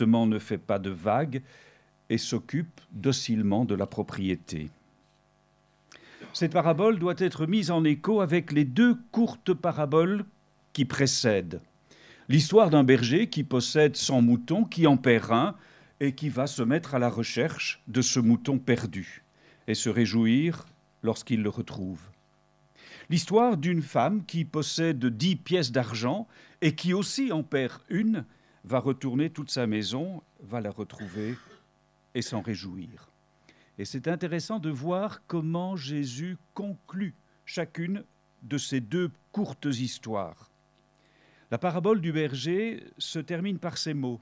Ne fait pas de vagues et s'occupe docilement de la propriété. Cette parabole doit être mise en écho avec les deux courtes paraboles qui précèdent. L'histoire d'un berger qui possède 100 moutons, qui en perd un et qui va se mettre à la recherche de ce mouton perdu et se réjouir lorsqu'il le retrouve. L'histoire d'une femme qui possède 10 pièces d'argent et qui aussi en perd une va retourner toute sa maison, va la retrouver et s'en réjouir. Et c'est intéressant de voir comment Jésus conclut chacune de ces deux courtes histoires. La parabole du berger se termine par ces mots.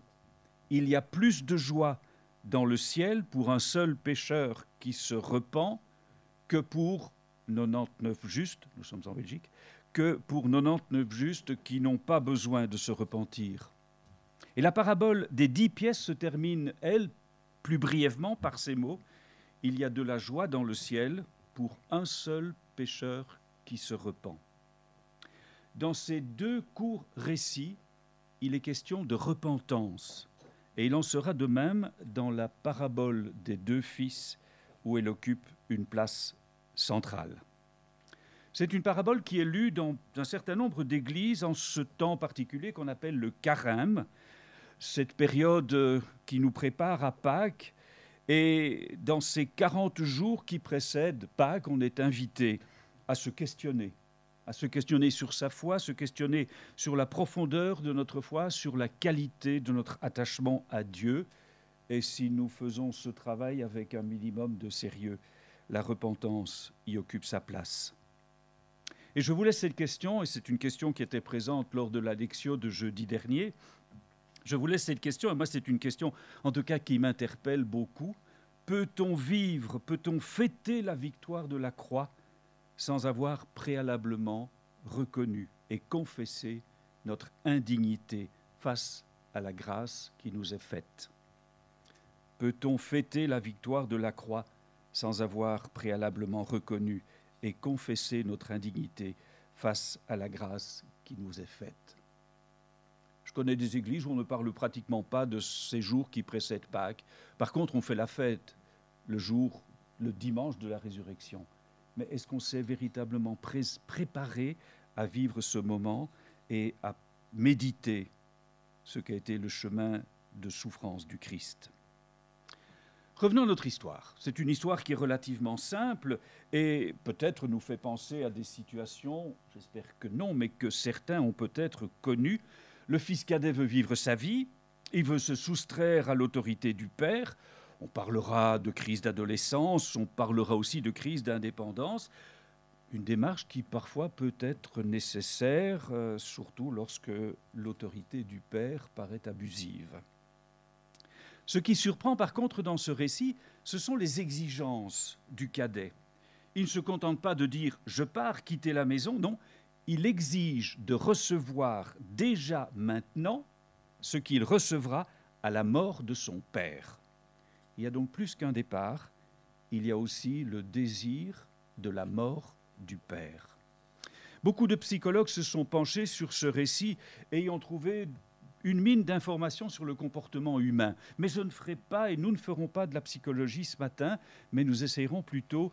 Il y a plus de joie dans le ciel pour un seul pécheur qui se repent que pour 99 justes, nous sommes en Belgique, que pour 99 justes qui n'ont pas besoin de se repentir. Et la parabole des dix pièces se termine, elle, plus brièvement par ces mots. Il y a de la joie dans le ciel pour un seul pécheur qui se repent. Dans ces deux courts récits, il est question de repentance. Et il en sera de même dans la parabole des deux fils, où elle occupe une place centrale. C'est une parabole qui est lue dans un certain nombre d'églises en ce temps particulier qu'on appelle le carême, cette période euh, qui nous prépare à Pâques. Et dans ces 40 jours qui précèdent Pâques, on est invité à se questionner, à se questionner sur sa foi, se questionner sur la profondeur de notre foi, sur la qualité de notre attachement à Dieu. Et si nous faisons ce travail avec un minimum de sérieux, la repentance y occupe sa place. Et je vous laisse cette question, et c'est une question qui était présente lors de la lecture de jeudi dernier. Je vous laisse cette question, et moi c'est une question en tout cas qui m'interpelle beaucoup. Peut-on vivre, peut-on fêter la victoire de la croix sans avoir préalablement reconnu et confessé notre indignité face à la grâce qui nous est faite? Peut-on fêter la victoire de la croix sans avoir préalablement reconnu et confessé notre indignité face à la grâce qui nous est faite? Je connais des églises où on ne parle pratiquement pas de ces jours qui précèdent Pâques. Par contre, on fait la fête le jour, le dimanche de la résurrection. Mais est-ce qu'on s'est véritablement préparé à vivre ce moment et à méditer ce qu'a été le chemin de souffrance du Christ? Revenons à notre histoire. C'est une histoire qui est relativement simple et peut-être nous fait penser à des situations, j'espère que non, mais que certains ont peut-être connues le fils cadet veut vivre sa vie, il veut se soustraire à l'autorité du père. On parlera de crise d'adolescence, on parlera aussi de crise d'indépendance. Une démarche qui parfois peut être nécessaire, euh, surtout lorsque l'autorité du père paraît abusive. Ce qui surprend par contre dans ce récit, ce sont les exigences du cadet. Il ne se contente pas de dire je pars quitter la maison, non, il exige de recevoir déjà maintenant ce qu'il recevra à la mort de son Père. Il y a donc plus qu'un départ, il y a aussi le désir de la mort du Père. Beaucoup de psychologues se sont penchés sur ce récit et trouvé une mine d'informations sur le comportement humain. Mais je ne ferai pas et nous ne ferons pas de la psychologie ce matin, mais nous essayerons plutôt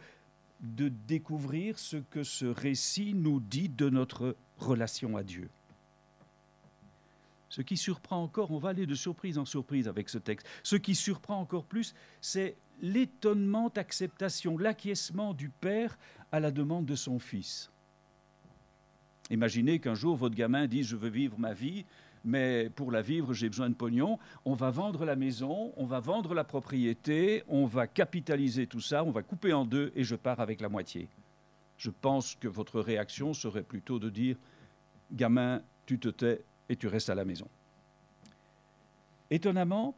de découvrir ce que ce récit nous dit de notre relation à Dieu. Ce qui surprend encore, on va aller de surprise en surprise avec ce texte, ce qui surprend encore plus, c'est l'étonnement acceptation, l'acquiescement du Père à la demande de son Fils. Imaginez qu'un jour votre gamin dise Je veux vivre ma vie, mais pour la vivre, j'ai besoin de pognon. On va vendre la maison, on va vendre la propriété, on va capitaliser tout ça, on va couper en deux et je pars avec la moitié. Je pense que votre réaction serait plutôt de dire Gamin, tu te tais et tu restes à la maison. Étonnamment,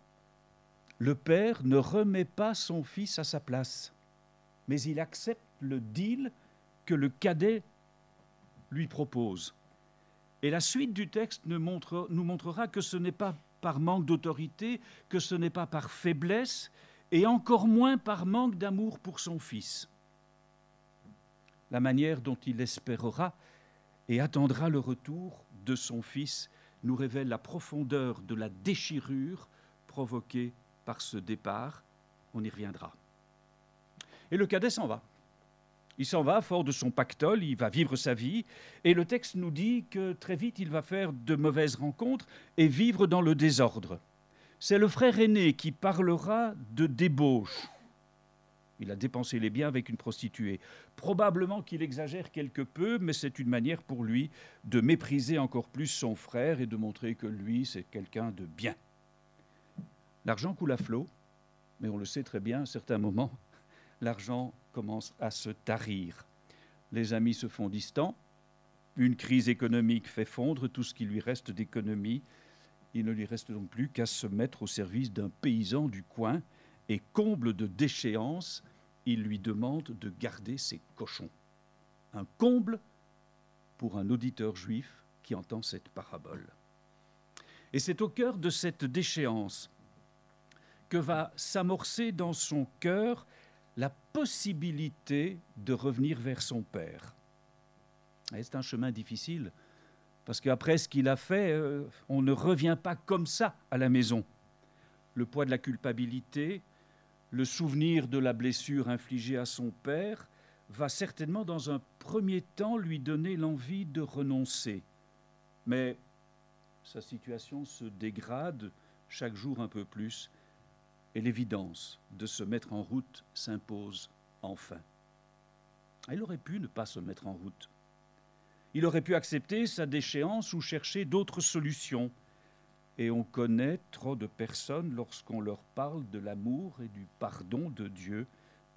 le père ne remet pas son fils à sa place, mais il accepte le deal que le cadet lui propose. Et la suite du texte nous, montrera que ce n'est pas par manque d'autorité, que ce n'est pas par faiblesse, et encore moins par manque d'amour pour son Fils. La manière dont il espérera et attendra le retour de son Fils nous révèle la profondeur de la déchirure provoqué par ce départ. On y reviendra. Et le cadet s'en va. Il s'en va fort de son pactole, il va vivre sa vie, et le texte nous dit que très vite il va faire de mauvaises rencontres et vivre dans le désordre. C'est le frère aîné qui parlera de débauche. Il a dépensé les biens avec une prostituée. Probablement qu'il exagère quelque peu, mais c'est une manière pour lui de mépriser encore plus son frère et de montrer que lui, c'est quelqu'un de bien. L'argent coule à flot, mais on le sait très bien, à certains moments, l'argent commence à se tarir. Les amis se font distants, une crise économique fait fondre tout ce qui lui reste d'économie. Il ne lui reste donc plus qu'à se mettre au service d'un paysan du coin et comble de déchéance, il lui demande de garder ses cochons. Un comble pour un auditeur juif qui entend cette parabole. Et c'est au cœur de cette déchéance que va s'amorcer dans son cœur possibilité de revenir vers son Père. C'est un chemin difficile, parce qu'après ce qu'il a fait, euh, on ne revient pas comme ça à la maison. Le poids de la culpabilité, le souvenir de la blessure infligée à son Père, va certainement dans un premier temps lui donner l'envie de renoncer. Mais sa situation se dégrade chaque jour un peu plus et l'évidence de se mettre en route s'impose enfin. Il aurait pu ne pas se mettre en route. Il aurait pu accepter sa déchéance ou chercher d'autres solutions. Et on connaît trop de personnes, lorsqu'on leur parle de l'amour et du pardon de Dieu,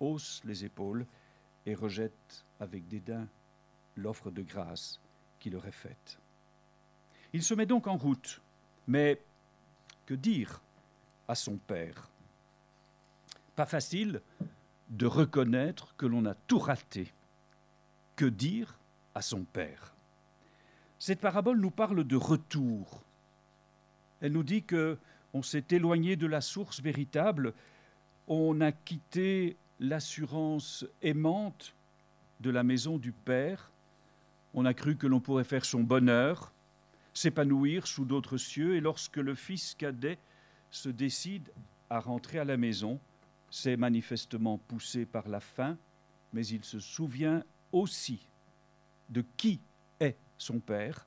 haussent les épaules et rejettent avec dédain l'offre de grâce qui leur est faite. Il se met donc en route, mais que dire à son Père? Pas facile de reconnaître que l'on a tout raté. Que dire à son Père? Cette parabole nous parle de retour. Elle nous dit que on s'est éloigné de la source véritable, on a quitté l'assurance aimante de la maison du Père, on a cru que l'on pourrait faire son bonheur, s'épanouir sous d'autres cieux, et lorsque le fils cadet se décide à rentrer à la maison, c'est manifestement poussé par la faim, mais il se souvient aussi de qui est son Père.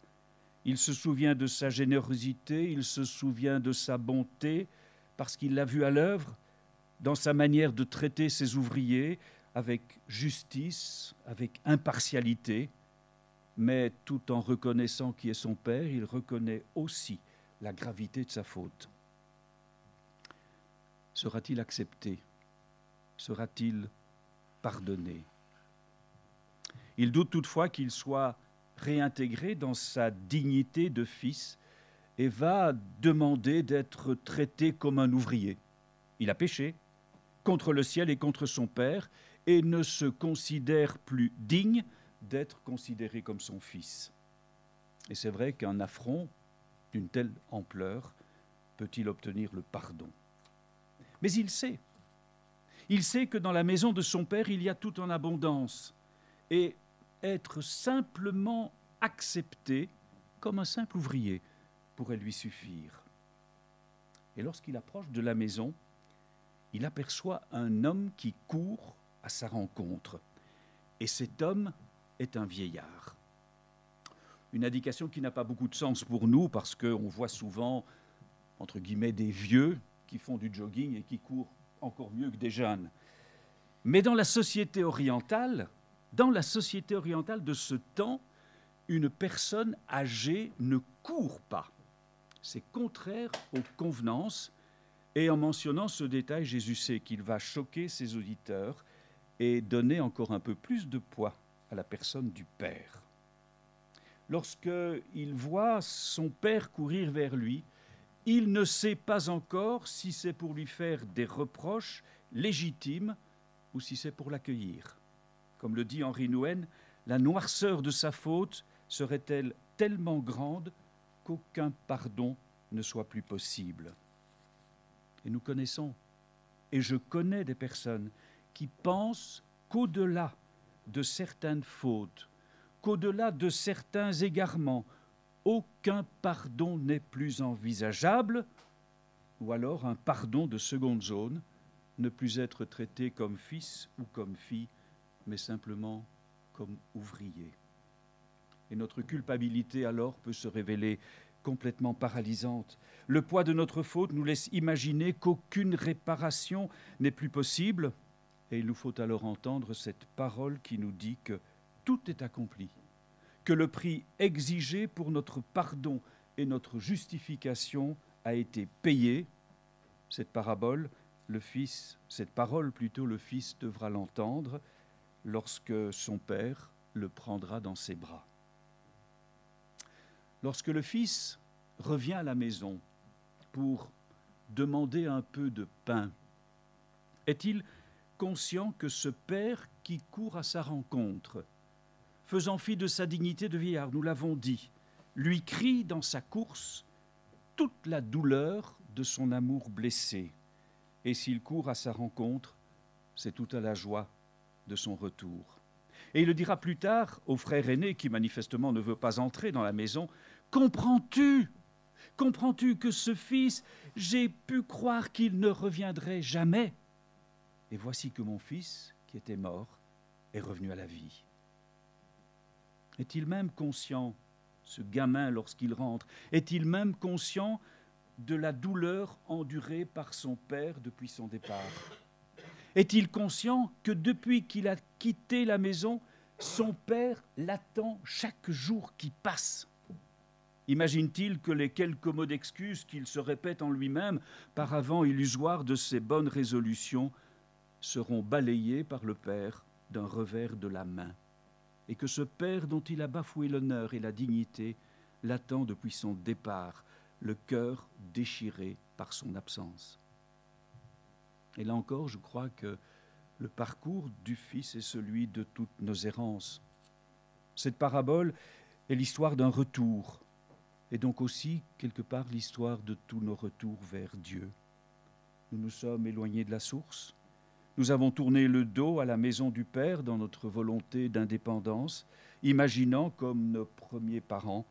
Il se souvient de sa générosité, il se souvient de sa bonté, parce qu'il l'a vu à l'œuvre dans sa manière de traiter ses ouvriers avec justice, avec impartialité, mais tout en reconnaissant qui est son Père, il reconnaît aussi la gravité de sa faute. Sera-t-il accepté? Sera-t-il pardonné Il doute toutefois qu'il soit réintégré dans sa dignité de fils et va demander d'être traité comme un ouvrier. Il a péché contre le ciel et contre son Père et ne se considère plus digne d'être considéré comme son fils. Et c'est vrai qu'un affront d'une telle ampleur peut-il obtenir le pardon Mais il sait il sait que dans la maison de son Père, il y a tout en abondance. Et être simplement accepté comme un simple ouvrier pourrait lui suffire. Et lorsqu'il approche de la maison, il aperçoit un homme qui court à sa rencontre. Et cet homme est un vieillard. Une indication qui n'a pas beaucoup de sens pour nous parce qu'on voit souvent, entre guillemets, des vieux qui font du jogging et qui courent encore mieux que des jeunes. Mais dans la société orientale, dans la société orientale de ce temps, une personne âgée ne court pas. C'est contraire aux convenances. Et en mentionnant ce détail, Jésus sait qu'il va choquer ses auditeurs et donner encore un peu plus de poids à la personne du Père. Lorsqu'il voit son Père courir vers lui, il ne sait pas encore si c'est pour lui faire des reproches légitimes ou si c'est pour l'accueillir. Comme le dit Henri Nouwen, la noirceur de sa faute serait-elle tellement grande qu'aucun pardon ne soit plus possible Et nous connaissons, et je connais des personnes qui pensent qu'au-delà de certaines fautes, qu'au-delà de certains égarements, aucun pardon n'est plus envisageable, ou alors un pardon de seconde zone, ne plus être traité comme fils ou comme fille, mais simplement comme ouvrier. Et notre culpabilité alors peut se révéler complètement paralysante. Le poids de notre faute nous laisse imaginer qu'aucune réparation n'est plus possible, et il nous faut alors entendre cette parole qui nous dit que tout est accompli, que le prix exigé pour notre pardon et notre justification a été payé. Cette parabole, le Fils, cette parole plutôt, le Fils devra l'entendre lorsque son Père le prendra dans ses bras. Lorsque le fils revient à la maison pour demander un peu de pain, est-il conscient que ce père qui court à sa rencontre, faisant fi de sa dignité de vieillard, nous l'avons dit, lui crie dans sa course toute la douleur de son amour blessé. Et s'il court à sa rencontre, c'est toute la joie de son retour. Et il le dira plus tard au frère aîné qui manifestement ne veut pas entrer dans la maison, Comprends-tu? Comprends-tu que ce fils, j'ai pu croire qu'il ne reviendrait jamais? Et voici que mon fils, qui était mort, est revenu à la vie. Est-il même conscient, ce gamin, lorsqu'il rentre, est-il même conscient de la douleur endurée par son père depuis son départ? Est-il conscient que depuis qu'il a quitté la maison, son père l'attend chaque jour qui passe? Imagine-t-il que les quelques mots d'excuse qu'il se répète en lui-même, par avant illusoire de ses bonnes résolutions, seront balayés par le Père d'un revers de la main, et que ce Père dont il a bafoué l'honneur et la dignité l'attend depuis son départ, le cœur déchiré par son absence. Et là encore, je crois que le parcours du Fils est celui de toutes nos errances. Cette parabole est l'histoire d'un retour, et donc aussi, quelque part, l'histoire de tous nos retours vers Dieu. Nous nous sommes éloignés de la source, nous avons tourné le dos à la maison du Père dans notre volonté d'indépendance, imaginant, comme nos premiers parents,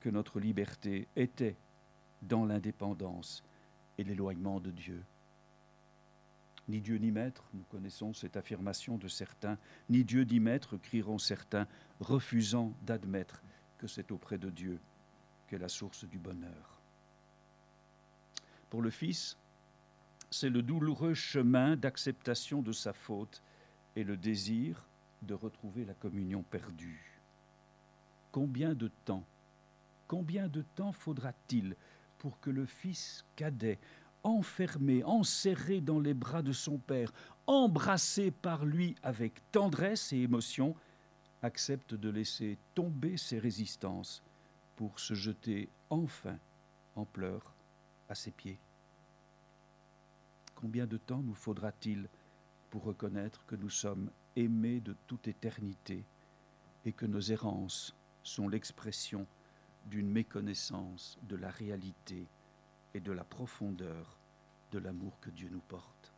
que notre liberté était dans l'indépendance et l'éloignement de Dieu ni Dieu ni maître, nous connaissons cette affirmation de certains, ni Dieu ni maître, crieront certains, refusant d'admettre que c'est auprès de Dieu qu'est la source du bonheur. Pour le Fils, c'est le douloureux chemin d'acceptation de sa faute et le désir de retrouver la communion perdue. Combien de temps, combien de temps faudra-t-il pour que le Fils cadet enfermé, enserré dans les bras de son Père, embrassé par lui avec tendresse et émotion, accepte de laisser tomber ses résistances pour se jeter enfin en pleurs à ses pieds? Combien de temps nous faudra-t-il pour reconnaître que nous sommes aimés de toute éternité et que nos errances sont l'expression d'une méconnaissance de la réalité et de la profondeur de l'amour que Dieu nous porte?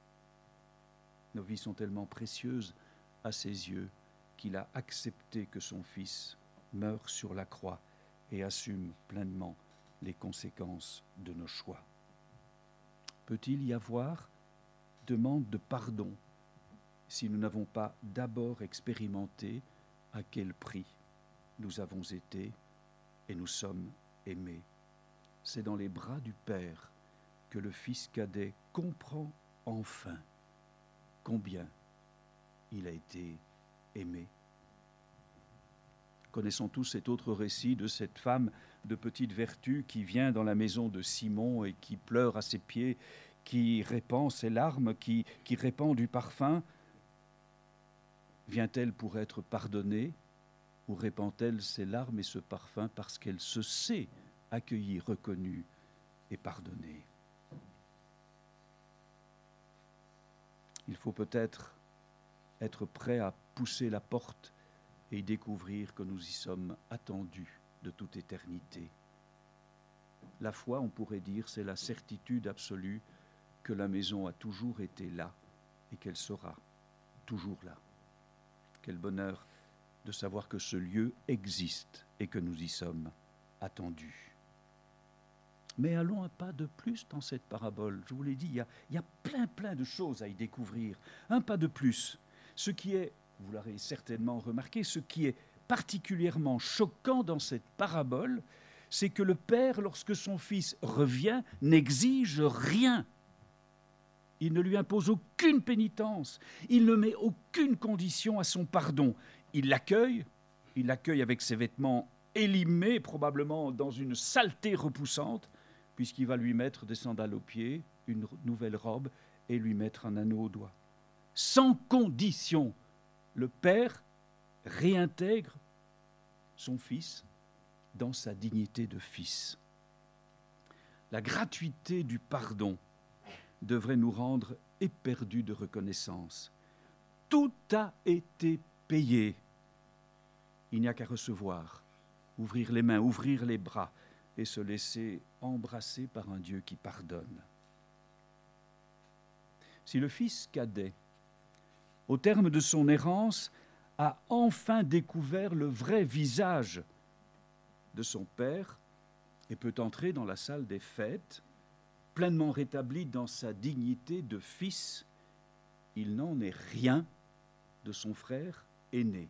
Nos vies sont tellement précieuses à ses yeux qu'il a accepté que son Fils meure sur la croix et assume pleinement les conséquences de nos choix. Peut-il y avoir demande de pardon si nous n'avons pas d'abord expérimenté à quel prix nous avons été et nous sommes aimés c'est dans les bras du Père que le Fils cadet comprend enfin combien il a été aimé. Connaissons tous cet autre récit de cette femme de petite vertu qui vient dans la maison de Simon et qui pleure à ses pieds, qui répand ses larmes, qui, répand du parfum. Vient-elle pour être pardonnée ou répand-elle ses larmes et ce parfum parce qu'elle se sait accueilli, reconnu et pardonné. Il faut peut-être être prêt à pousser la porte et découvrir que nous y sommes attendus de toute éternité. La foi, on pourrait dire, c'est la certitude absolue que la maison a toujours été là et qu'elle sera toujours là. Quel bonheur de savoir que ce lieu existe et que nous y sommes attendus. Mais allons un pas de plus dans cette parabole. Je vous l'ai dit, il y, a, plein, plein de choses à y découvrir. Un pas de plus. Ce qui est, vous l'aurez certainement remarqué, ce qui est particulièrement choquant dans cette parabole, c'est que le Père, lorsque son Fils revient, n'exige rien. Il ne lui impose aucune pénitence, il ne met aucune condition à son pardon. Il l'accueille, il l'accueille avec ses vêtements élimés, probablement dans une saleté repoussante, puisqu'il va lui mettre des sandales aux pieds, une nouvelle robe et lui mettre un anneau au doigt. Sans condition, le Père réintègre son Fils dans sa dignité de Fils. La gratuité du pardon devrait nous rendre éperdus de reconnaissance. Tout a été payé. Il n'y a qu'à recevoir, ouvrir les mains, ouvrir les bras et se laisser embrasser par un Dieu qui pardonne. Si le fils cadet, au terme de son errance, a enfin découvert le vrai visage de son père et peut entrer dans la salle des fêtes, pleinement rétabli dans sa dignité de fils, il n'en est rien de son frère aîné.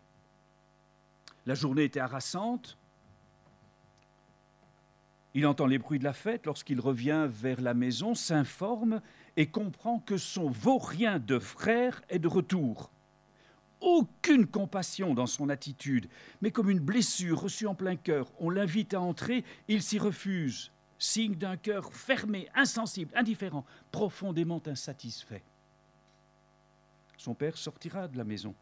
La journée était harassante. Il entend les bruits de la fête lorsqu'il revient vers la maison, s'informe et comprend que son vaurien de frère est de retour aucune compassion dans son attitude, mais comme une blessure reçue en plein cœur. On l'invite à entrer, il s'y refuse, signe d'un cœur fermé, insensible, indifférent, profondément insatisfait. Son père sortira de la maison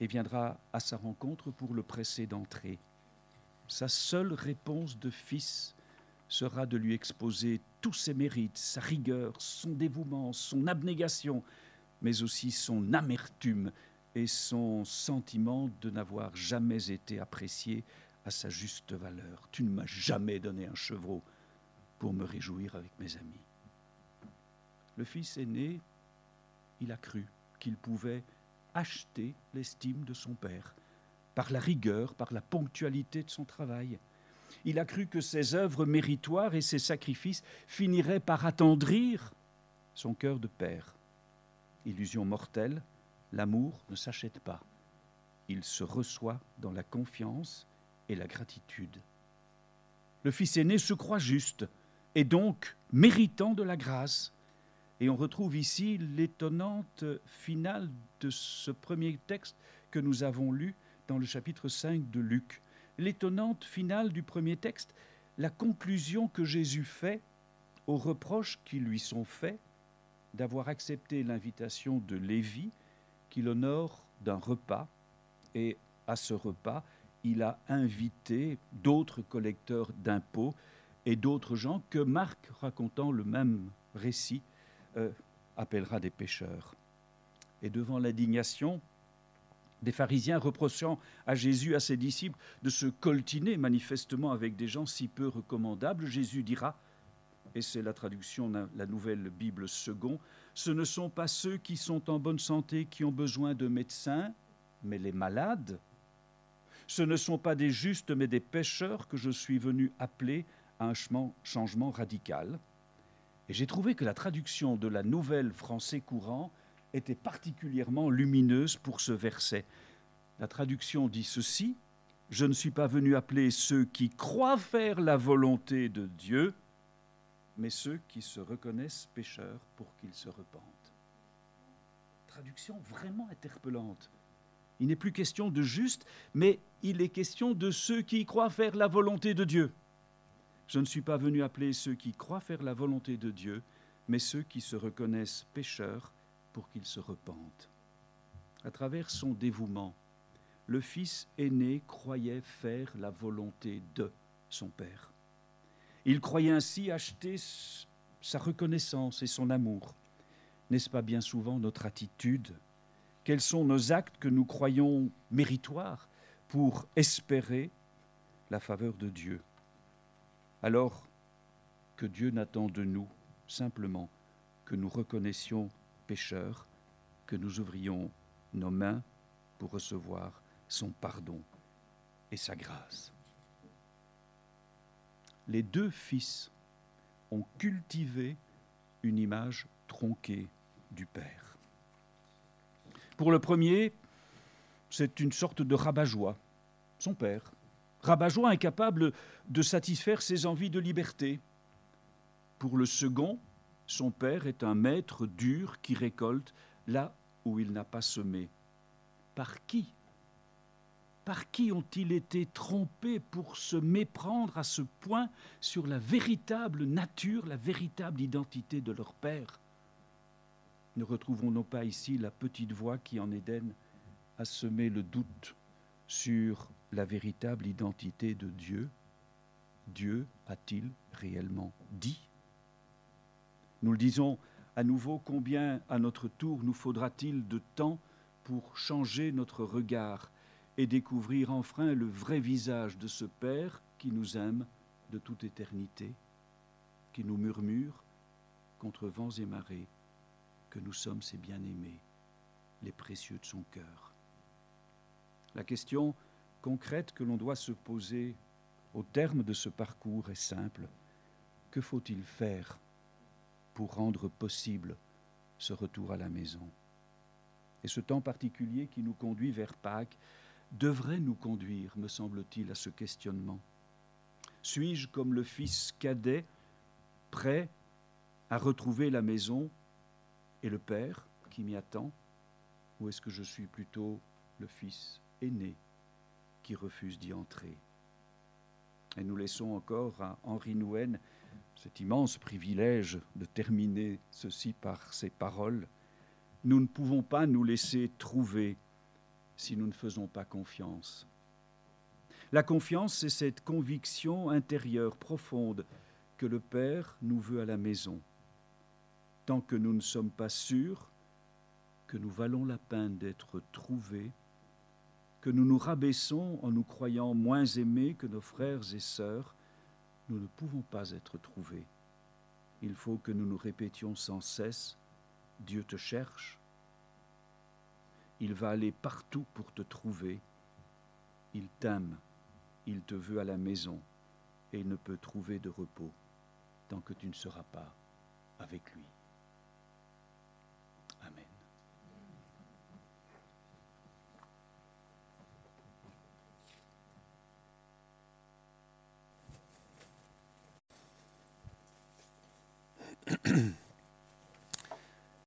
et viendra à sa rencontre pour le presser d'entrer. Sa seule réponse de fils sera de lui exposer tous ses mérites, sa rigueur, son dévouement, son abnégation, mais aussi son amertume et son sentiment de n'avoir jamais été apprécié à sa juste valeur. Tu ne m'as jamais donné un chevreau pour me réjouir avec mes amis. Le fils aîné, il a cru qu'il pouvait acheter l'estime de son père par la rigueur, par la ponctualité de son travail. Il a cru que ses œuvres méritoires et ses sacrifices finiraient par attendrir son cœur de père. Illusion mortelle, L'amour ne s'achète pas. Il se reçoit dans la confiance et la gratitude. Le fils aîné se croit juste et donc méritant de la grâce. Et on retrouve ici l'étonnante finale de ce premier texte que nous avons lu dans le chapitre 5 de Luc. L'étonnante finale du premier texte, la conclusion que Jésus fait aux reproches qui lui sont faits d'avoir accepté l'invitation de Lévi qu'il honore d'un repas. Et à ce repas, il a invité d'autres collecteurs d'impôts et d'autres gens que Marc, racontant le même récit, euh, appellera des pécheurs. Et devant l'indignation des pharisiens reprochant à Jésus, à ses disciples, de se coltiner manifestement avec des gens si peu recommandables, Jésus dira, et c'est la traduction de la nouvelle Bible second, ce ne sont pas ceux qui sont en bonne santé qui ont besoin de médecins, mais les malades. Ce ne sont pas des justes, mais des pécheurs que je suis venu appeler à un changement radical. Et j'ai trouvé que la traduction de la nouvelle français courant était particulièrement lumineuse pour ce verset. La traduction dit ceci, Je ne suis pas venu appeler ceux qui croient faire la volonté de Dieu, mais ceux qui se reconnaissent pécheurs pour qu'ils se repentent. Traduction vraiment interpellante. Il n'est plus question de juste, mais il est question de ceux qui croient faire la volonté de Dieu. Je ne suis pas venu appeler ceux qui croient faire la volonté de Dieu, mais ceux qui se reconnaissent pécheurs pour qu'ils se repentent. À travers son dévouement, le fils aîné croyait faire la volonté de son père. Il croyait ainsi acheter sa reconnaissance et son amour. N'est-ce pas bien souvent notre attitude? Quels sont nos actes que nous croyons méritoires pour espérer la faveur de Dieu? Alors que Dieu n'attend de nous simplement que nous reconnaissions pécheurs, que nous ouvrions nos mains pour recevoir son pardon et sa grâce les deux fils ont cultivé une image tronquée du Père. Pour le premier, c'est une sorte de rabat-joie, son Père. Rabat-joie incapable de satisfaire ses envies de liberté. Pour le second, son Père est un maître dur qui récolte là où il n'a pas semé. Par qui Par qui ont-ils été trompés pour se méprendre à ce point sur la véritable nature, la véritable identité de leur Père? Ne retrouvons-nous pas ici la petite voix qui, en Éden, a semé le doute sur la véritable identité de Dieu? Dieu a-t-il réellement dit? Nous le disons à nouveau, combien à notre tour nous faudra-t-il de temps pour changer notre regard et découvrir enfin le vrai visage de ce Père qui nous aime de toute éternité, qui nous murmure contre vents et marées que nous sommes ses bien-aimés, les précieux de son cœur. La question concrète que l'on doit se poser au terme de ce parcours est simple. Que faut-il faire pour rendre possible ce retour à la maison? Et ce temps particulier qui nous conduit vers Pâques devrait nous conduire, me semble-t-il, à ce questionnement. Suis-je comme le fils cadet, prêt à retrouver la maison et le père qui m'y attend Ou est-ce que je suis plutôt le fils aîné qui refuse d'y entrer? Et nous laissons encore à Henri Nouwen cet immense privilège de terminer ceci par ces paroles. Nous ne pouvons pas nous laisser trouver si nous ne faisons pas confiance. La confiance, c'est cette conviction intérieure profonde que le Père nous veut à la maison. Tant que nous ne sommes pas sûrs que nous valons la peine d'être trouvés, que nous nous rabaissons en nous croyant moins aimés que nos frères et sœurs, nous ne pouvons pas être trouvés. Il faut que nous nous répétions sans cesse, Dieu te cherche, il va aller partout pour te trouver. Il t'aime, il te veut à la maison, et ne peut trouver de repos tant que tu ne seras pas avec lui.